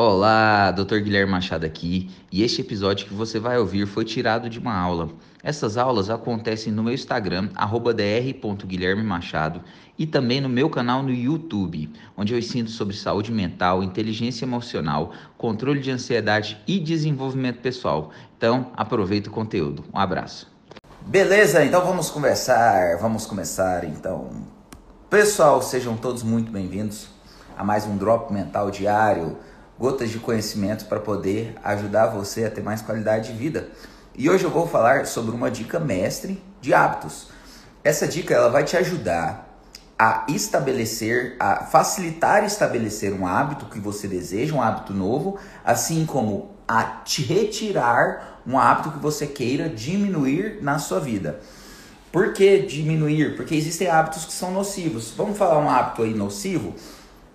Olá, Dr. Guilherme Machado aqui, e este episódio que você vai ouvir foi tirado de uma aula. Essas aulas acontecem no meu Instagram, dr.guilhermemachado, e também no meu canal no YouTube, onde eu ensino sobre saúde mental, inteligência emocional, controle de ansiedade e desenvolvimento pessoal. Então, aproveita o conteúdo. Um abraço. Beleza, então vamos conversar, vamos começar então. Pessoal, sejam todos muito bem-vindos a mais um Drop Mental Diário gotas de conhecimento para poder ajudar você a ter mais qualidade de vida. E hoje eu vou falar sobre uma dica mestre de hábitos. Essa dica ela vai te ajudar a estabelecer, a facilitar estabelecer um hábito que você deseja, um hábito novo, assim como a te retirar um hábito que você queira diminuir na sua vida. Por que diminuir? Porque existem hábitos que são nocivos. Vamos falar um hábito aí nocivo?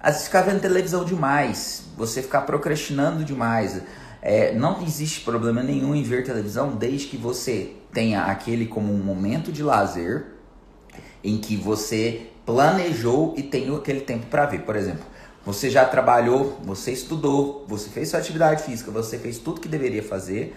Às ficar vendo televisão demais, você ficar procrastinando demais. É, não existe problema nenhum em ver televisão desde que você tenha aquele como um momento de lazer em que você planejou e tem aquele tempo para ver. Por exemplo, você já trabalhou, você estudou, você fez sua atividade física, você fez tudo que deveria fazer,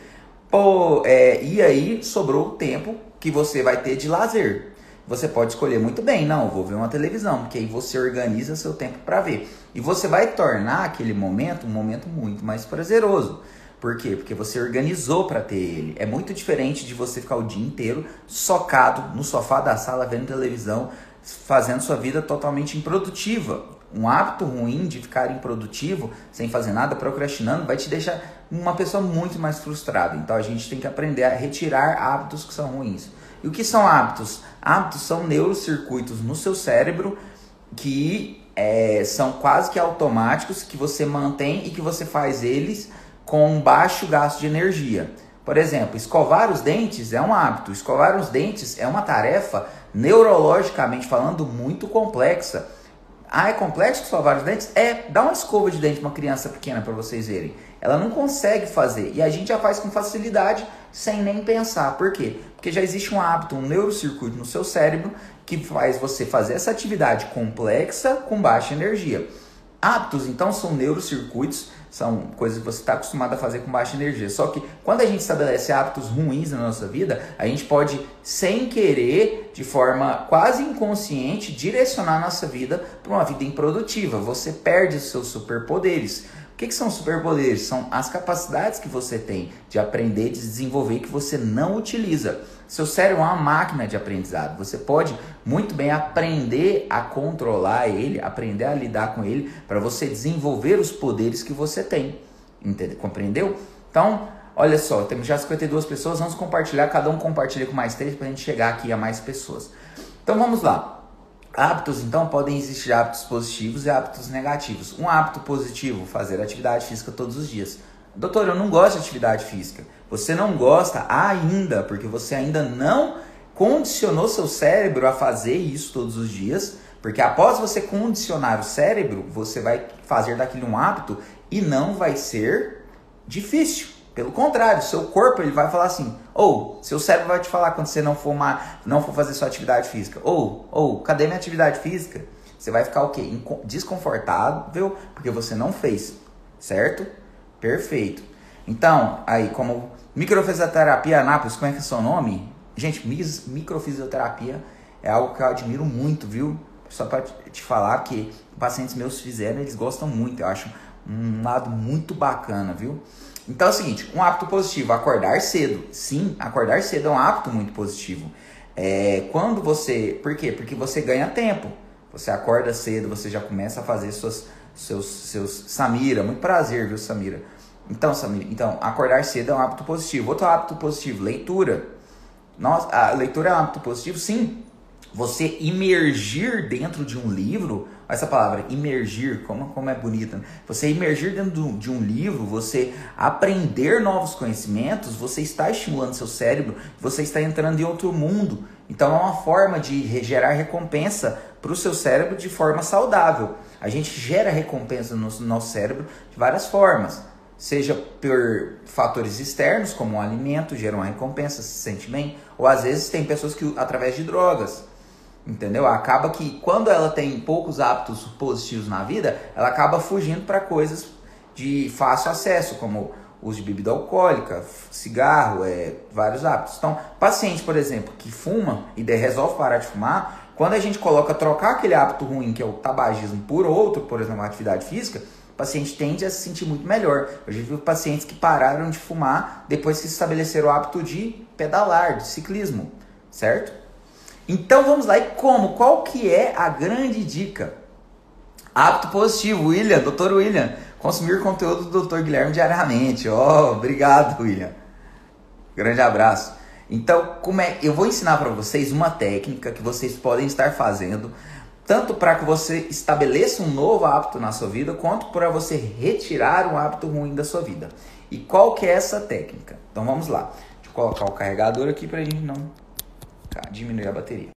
pô, é, e aí sobrou o tempo que você vai ter de lazer você pode escolher muito bem, não, vou ver uma televisão, porque aí você organiza seu tempo para ver. E você vai tornar aquele momento um momento muito mais prazeroso. Por quê? Porque você organizou para ter ele. É muito diferente de você ficar o dia inteiro socado no sofá da sala vendo televisão, fazendo sua vida totalmente improdutiva. Um hábito ruim de ficar improdutivo, sem fazer nada, procrastinando, vai te deixar uma pessoa muito mais frustrada. Então a gente tem que aprender a retirar hábitos que são ruins. E o que são hábitos? Hábitos são neurocircuitos no seu cérebro que é, são quase que automáticos, que você mantém e que você faz eles com baixo gasto de energia. Por exemplo, escovar os dentes é um hábito. Escovar os dentes é uma tarefa neurologicamente falando muito complexa. Ah, é complexo escovar os dentes? É, dá uma escova de dente para uma criança pequena para vocês verem. Ela não consegue fazer e a gente já faz com facilidade sem nem pensar. Por quê? Porque já existe um hábito, um neurocircuito no seu cérebro que faz você fazer essa atividade complexa com baixa energia. Hábitos, então, são neurocircuitos, são coisas que você está acostumado a fazer com baixa energia. Só que quando a gente estabelece hábitos ruins na nossa vida, a gente pode, sem querer, de forma quase inconsciente, direcionar a nossa vida para uma vida improdutiva. Você perde os seus superpoderes. O que, que são superpoderes? São as capacidades que você tem de aprender, de desenvolver que você não utiliza. Seu cérebro é uma máquina de aprendizado. Você pode muito bem aprender a controlar ele, aprender a lidar com ele, para você desenvolver os poderes que você tem. Entendeu? Compreendeu? Então, olha só, temos já 52 pessoas, vamos compartilhar, cada um compartilha com mais três para a gente chegar aqui a mais pessoas. Então vamos lá. Hábitos, então, podem existir hábitos positivos e hábitos negativos. Um hábito positivo, fazer atividade física todos os dias. Doutor, eu não gosto de atividade física. Você não gosta ainda, porque você ainda não condicionou seu cérebro a fazer isso todos os dias. Porque após você condicionar o cérebro, você vai fazer daquilo um hábito e não vai ser difícil. Pelo contrário, seu corpo ele vai falar assim, ou seu cérebro vai te falar quando você não for, uma, não for fazer sua atividade física, ou, ou, cadê minha atividade física? Você vai ficar o quê? Desconfortável porque você não fez, certo? Perfeito. Então, aí, como microfisioterapia Anápolis, como é que é seu nome? Gente, microfisioterapia é algo que eu admiro muito, viu? Só para te falar que pacientes meus fizeram, eles gostam muito. Eu acho um lado muito bacana, viu? Então é o seguinte, um hábito positivo, acordar cedo. Sim, acordar cedo é um hábito muito positivo. É, quando você. Por quê? Porque você ganha tempo. Você acorda cedo, você já começa a fazer suas, seus, seus. Samira, muito prazer, viu, Samira? Então, Samira, então, acordar cedo é um hábito positivo. Outro hábito positivo, leitura. Nossa, a leitura é um hábito positivo, sim. Você imergir dentro de um livro essa palavra, imergir, como, como é bonita. Né? Você imergir dentro de um livro, você aprender novos conhecimentos, você está estimulando seu cérebro, você está entrando em outro mundo. Então é uma forma de gerar recompensa para o seu cérebro de forma saudável. A gente gera recompensa no nosso cérebro de várias formas. Seja por fatores externos, como o alimento, gera uma recompensa, se sente bem. Ou às vezes tem pessoas que através de drogas Entendeu? Acaba que quando ela tem poucos hábitos positivos na vida, ela acaba fugindo para coisas de fácil acesso, como uso de bebida alcoólica, cigarro, é, vários hábitos. Então, paciente, por exemplo, que fuma e resolve parar de fumar, quando a gente coloca trocar aquele hábito ruim, que é o tabagismo, por outro, por exemplo, atividade física, o paciente tende a se sentir muito melhor. Eu já vi pacientes que pararam de fumar depois que estabeleceram o hábito de pedalar, de ciclismo, certo? Então vamos lá, e como? Qual que é a grande dica? Hábito positivo, William, doutor William. Consumir conteúdo do Dr. Guilherme diariamente. Oh, obrigado, William. Grande abraço. Então, como é, eu vou ensinar para vocês uma técnica que vocês podem estar fazendo, tanto para que você estabeleça um novo hábito na sua vida, quanto para você retirar um hábito ruim da sua vida. E qual que é essa técnica? Então vamos lá. Deixa eu colocar o carregador aqui para a gente não diminuir a bateria.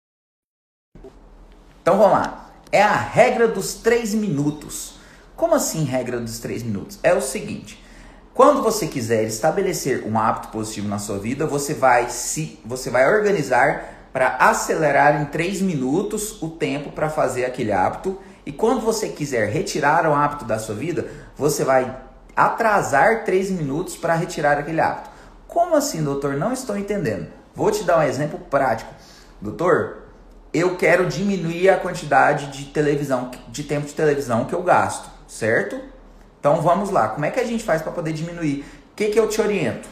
Então vamos lá. É a regra dos 3 minutos. Como assim regra dos 3 minutos? É o seguinte. Quando você quiser estabelecer um hábito positivo na sua vida, você vai se você vai organizar para acelerar em 3 minutos o tempo para fazer aquele hábito. E quando você quiser retirar o hábito da sua vida, você vai atrasar 3 minutos para retirar aquele hábito. Como assim, doutor? Não estou entendendo. Vou te dar um exemplo prático. Doutor, eu quero diminuir a quantidade de televisão, de tempo de televisão que eu gasto, certo? Então vamos lá, como é que a gente faz para poder diminuir? O que, que eu te oriento?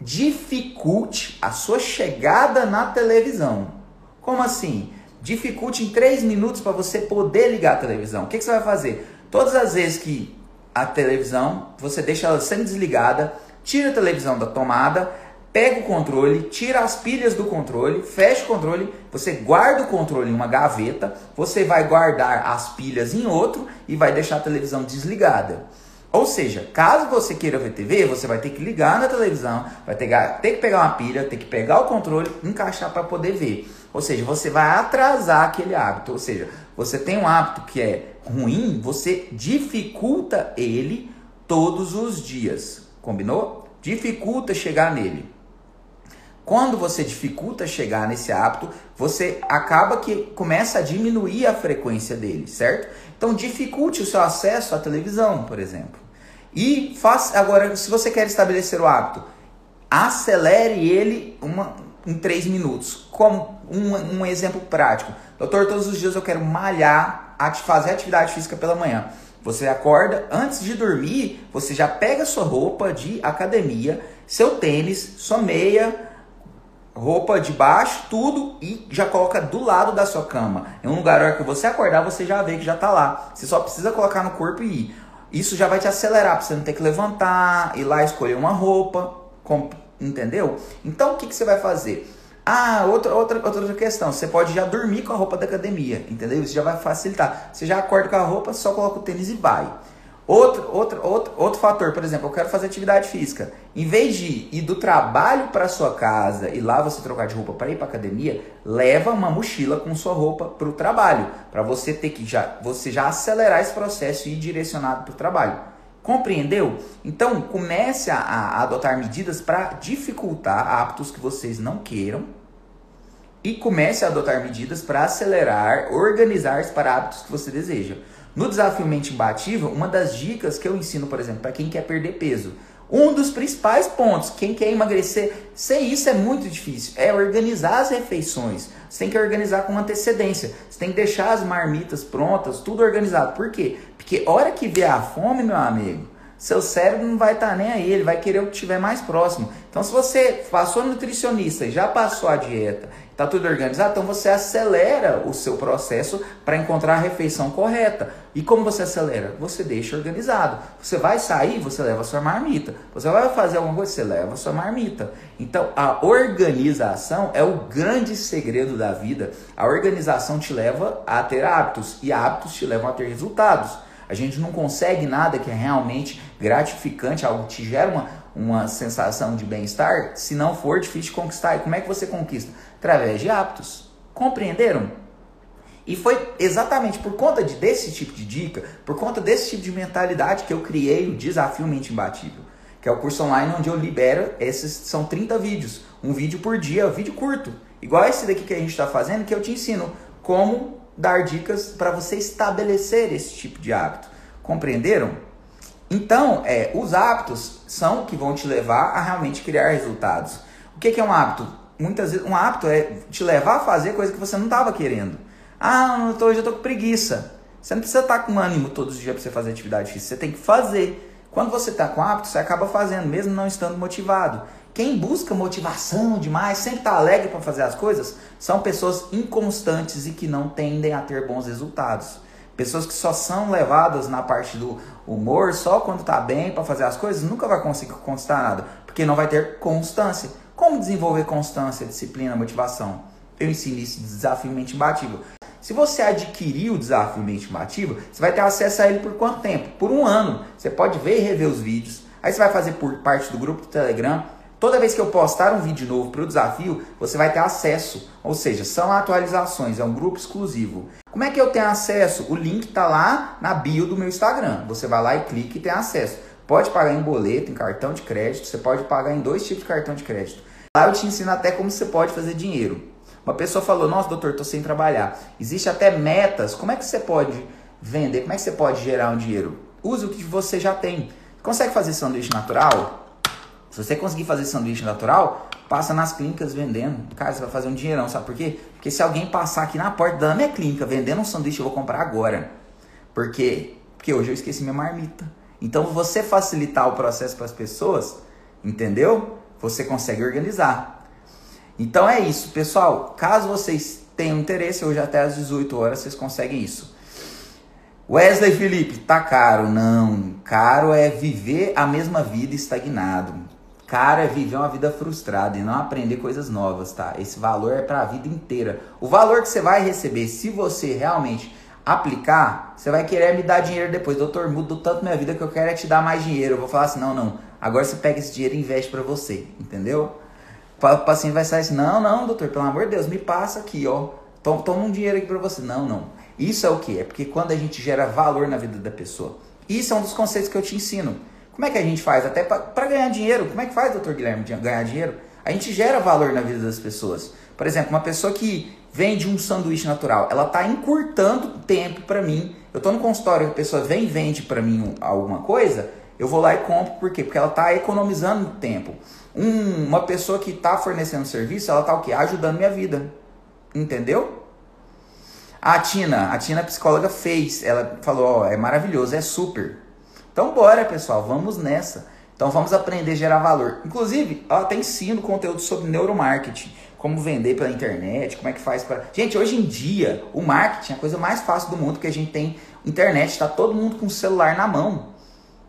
Dificulte a sua chegada na televisão. Como assim? Dificulte em 3 minutos para você poder ligar a televisão. O que, que você vai fazer? Todas as vezes que a televisão, você deixa ela sendo desligada, tira a televisão da tomada, pega o controle, tira as pilhas do controle, fecha o controle, você guarda o controle em uma gaveta, você vai guardar as pilhas em outro e vai deixar a televisão desligada. Ou seja, caso você queira ver TV, você vai ter que ligar na televisão, vai ter, ter que pegar uma pilha, ter que pegar o controle, encaixar para poder ver. Ou seja, você vai atrasar aquele hábito. Ou seja, você tem um hábito que é ruim, você dificulta ele todos os dias. Combinou? Dificulta chegar nele. Quando você dificulta chegar nesse hábito, você acaba que começa a diminuir a frequência dele, certo? Então dificulte o seu acesso à televisão, por exemplo. E faça agora, se você quer estabelecer o hábito, acelere ele uma, em 3 minutos. Como um, um exemplo prático. Doutor, todos os dias eu quero malhar, fazer atividade física pela manhã. Você acorda, antes de dormir, você já pega sua roupa de academia, seu tênis, sua meia, roupa de baixo, tudo e já coloca do lado da sua cama. Em um lugar que você acordar, você já vê que já está lá. Você só precisa colocar no corpo e ir. Isso já vai te acelerar, para você não ter que levantar, ir lá escolher uma roupa, entendeu? Então o que, que você vai fazer? Ah, outra, outra, outra questão, você pode já dormir com a roupa da academia, entendeu? Isso já vai facilitar. Você já acorda com a roupa, só coloca o tênis e vai. Outro, outro, outro, outro fator, por exemplo, eu quero fazer atividade física. Em vez de ir do trabalho para sua casa e lá você trocar de roupa para ir para academia, leva uma mochila com sua roupa para o trabalho, para você ter que já você já acelerar esse processo e ir direcionado para o trabalho. Compreendeu? Então comece a, a adotar medidas para dificultar hábitos que vocês não queiram e comece a adotar medidas para acelerar, organizar-se para hábitos que você deseja. No desafio mente imbatível, uma das dicas que eu ensino, por exemplo, para quem quer perder peso, um dos principais pontos, quem quer emagrecer, sem isso é muito difícil, é organizar as refeições. Você tem que organizar com antecedência. Você tem que deixar as marmitas prontas, tudo organizado. Por quê? Porque hora que vier a fome, meu amigo, seu cérebro não vai estar tá nem aí, ele vai querer o que estiver mais próximo. Então, se você passou nutricionista e já passou a dieta Tá tudo organizado? Então você acelera o seu processo para encontrar a refeição correta. E como você acelera? Você deixa organizado. Você vai sair, você leva sua marmita. Você vai fazer alguma coisa, você leva sua marmita. Então a organização é o grande segredo da vida. A organização te leva a ter hábitos e hábitos te levam a ter resultados. A gente não consegue nada que é realmente gratificante, algo que te gera uma, uma sensação de bem-estar, se não for difícil de conquistar. E como é que você conquista? Através de hábitos. Compreenderam? E foi exatamente por conta de, desse tipo de dica, por conta desse tipo de mentalidade que eu criei o Desafio Mente Imbatível, que é o curso online onde eu libero esses são 30 vídeos, um vídeo por dia, um vídeo curto, igual esse daqui que a gente está fazendo, que eu te ensino como dar dicas para você estabelecer esse tipo de hábito. Compreenderam? Então, é, os hábitos são que vão te levar a realmente criar resultados. O que, que é um hábito? Muitas vezes, um hábito é te levar a fazer coisa que você não estava querendo. Ah, hoje eu tô com preguiça. Você não precisa estar com ânimo todos os dias para você fazer atividade física. Você tem que fazer. Quando você está com hábito, você acaba fazendo, mesmo não estando motivado. Quem busca motivação demais, sempre está alegre para fazer as coisas, são pessoas inconstantes e que não tendem a ter bons resultados. Pessoas que só são levadas na parte do humor só quando está bem para fazer as coisas, nunca vai conseguir conquistar nada, porque não vai ter constância. Como desenvolver constância, disciplina, motivação? Eu ensino isso desafio mente imbatível. Se você adquirir o desafio mente imbatível, você vai ter acesso a ele por quanto tempo? Por um ano. Você pode ver e rever os vídeos. Aí você vai fazer por parte do grupo do Telegram. Toda vez que eu postar um vídeo novo para o desafio, você vai ter acesso. Ou seja, são atualizações, é um grupo exclusivo. Como é que eu tenho acesso? O link está lá na bio do meu Instagram. Você vai lá e clica e tem acesso. Pode pagar em boleto, em cartão de crédito, você pode pagar em dois tipos de cartão de crédito. Lá eu te ensino até como você pode fazer dinheiro. Uma pessoa falou: Nossa, doutor, estou sem trabalhar. Existe até metas. Como é que você pode vender? Como é que você pode gerar um dinheiro? Use o que você já tem. Consegue fazer sanduíche natural? Se você conseguir fazer sanduíche natural, passa nas clínicas vendendo. Cara, você vai fazer um dinheirão, sabe por quê? Porque se alguém passar aqui na porta da minha clínica vendendo um sanduíche, eu vou comprar agora. Por quê? Porque hoje eu esqueci minha marmita. Então, você facilitar o processo para as pessoas, entendeu? Você consegue organizar. Então é isso, pessoal. Caso vocês tenham interesse, hoje até às 18 horas vocês conseguem isso. Wesley Felipe, tá caro? Não. Caro é viver a mesma vida estagnado. Caro é viver uma vida frustrada e não aprender coisas novas, tá? Esse valor é para a vida inteira. O valor que você vai receber, se você realmente aplicar, você vai querer me dar dinheiro depois. Doutor, mudou tanto minha vida que eu quero é te dar mais dinheiro. Eu vou falar assim: não, não. Agora você pega esse dinheiro e investe para você, entendeu? O paciente vai sair assim, não, não, doutor, pelo amor de Deus, me passa aqui, ó. Toma, toma um dinheiro aqui para você. Não, não. Isso é o que? É porque quando a gente gera valor na vida da pessoa. Isso é um dos conceitos que eu te ensino. Como é que a gente faz? Até para ganhar dinheiro. Como é que faz, doutor Guilherme, ganhar dinheiro? A gente gera valor na vida das pessoas. Por exemplo, uma pessoa que vende um sanduíche natural, ela está encurtando tempo para mim. Eu estou no consultório, a pessoa vem e vende para mim alguma coisa, eu vou lá e compro. Por quê? Porque ela está economizando tempo. Um, uma pessoa que está fornecendo serviço, ela está o quê? Ajudando minha vida. Entendeu? A Tina, a Tina psicóloga fez, ela falou, ó, é maravilhoso, é super. Então bora, pessoal, vamos nessa. Então vamos aprender a gerar valor. Inclusive, ela tem ensino conteúdo sobre neuromarketing, como vender pela internet, como é que faz para. Gente, hoje em dia, o marketing é a coisa mais fácil do mundo que a gente tem internet, está todo mundo com o celular na mão.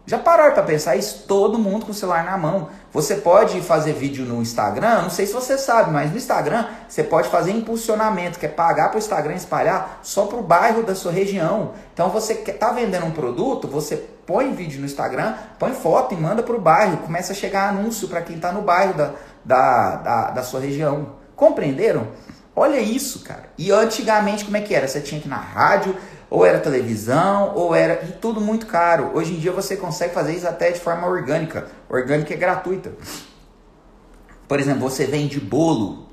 Já pararam para pensar isso? Todo mundo com o celular na mão. Você pode fazer vídeo no Instagram, não sei se você sabe, mas no Instagram você pode fazer impulsionamento, que é pagar para o Instagram espalhar só para o bairro da sua região. Então você está vendendo um produto, você põe vídeo no Instagram, põe foto e manda para o bairro. Começa a chegar anúncio para quem está no bairro da, da, da, da sua região. Compreenderam? Olha isso, cara. E antigamente como é que era? Você tinha que ir na rádio, ou era televisão, ou era. E tudo muito caro. Hoje em dia você consegue fazer isso até de forma orgânica. Orgânica é gratuita. Por exemplo, você vende bolo.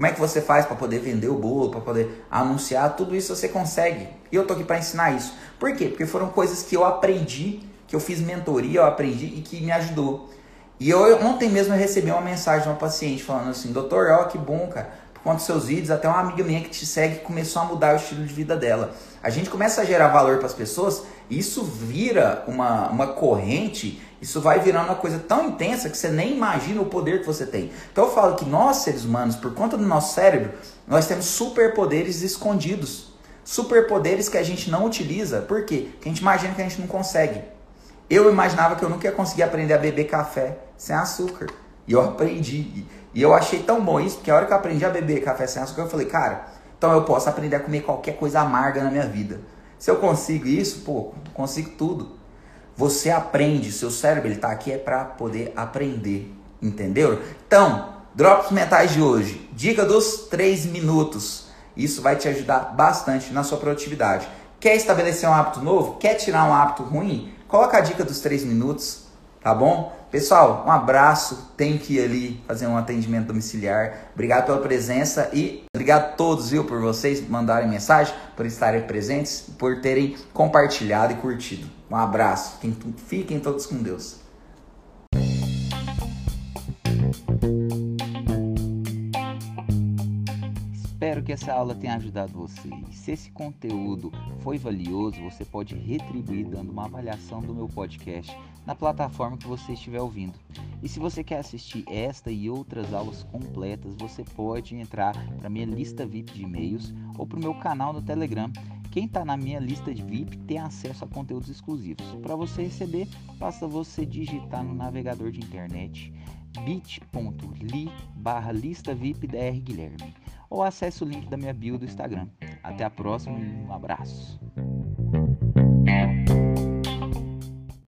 Como é que você faz para poder vender o bolo, para poder anunciar? Tudo isso você consegue. E eu tô aqui para ensinar isso. Por quê? Porque foram coisas que eu aprendi, que eu fiz mentoria, eu aprendi e que me ajudou. E eu ontem mesmo eu recebi uma mensagem de uma paciente falando assim: Doutor, ó, que bom, cara quanto seus vídeos, até uma amiga minha que te segue começou a mudar o estilo de vida dela. A gente começa a gerar valor para as pessoas e isso vira uma, uma corrente, isso vai virando uma coisa tão intensa que você nem imagina o poder que você tem. Então eu falo que nós, seres humanos, por conta do nosso cérebro, nós temos superpoderes escondidos. Superpoderes que a gente não utiliza. Por quê? Porque a gente imagina que a gente não consegue. Eu imaginava que eu nunca ia conseguir aprender a beber café sem açúcar. E eu aprendi. E eu achei tão bom isso, porque a hora que eu aprendi a beber café sem açúcar, eu falei, cara, então eu posso aprender a comer qualquer coisa amarga na minha vida. Se eu consigo isso, pô, consigo tudo. Você aprende, seu cérebro ele tá aqui é para poder aprender, entendeu? Então, drops mentais de hoje, dica dos 3 minutos. Isso vai te ajudar bastante na sua produtividade. Quer estabelecer um hábito novo? Quer tirar um hábito ruim? Coloca a dica dos 3 minutos Tá bom? Pessoal, um abraço. Tem que ir ali fazer um atendimento domiciliar. Obrigado pela presença e obrigado a todos, viu, por vocês mandarem mensagem, por estarem presentes, por terem compartilhado e curtido. Um abraço. Fiquem todos com Deus. Que essa aula tenha ajudado você. E se esse conteúdo foi valioso, você pode retribuir dando uma avaliação do meu podcast na plataforma que você estiver ouvindo. E se você quer assistir esta e outras aulas completas, você pode entrar para minha lista VIP de e-mails ou para o meu canal no Telegram. Quem está na minha lista de VIP tem acesso a conteúdos exclusivos. Para você receber, basta você digitar no navegador de internet bit.ly barra lista VIP DR Guilherme ou acesse o link da minha bio do Instagram. Até a próxima e um abraço.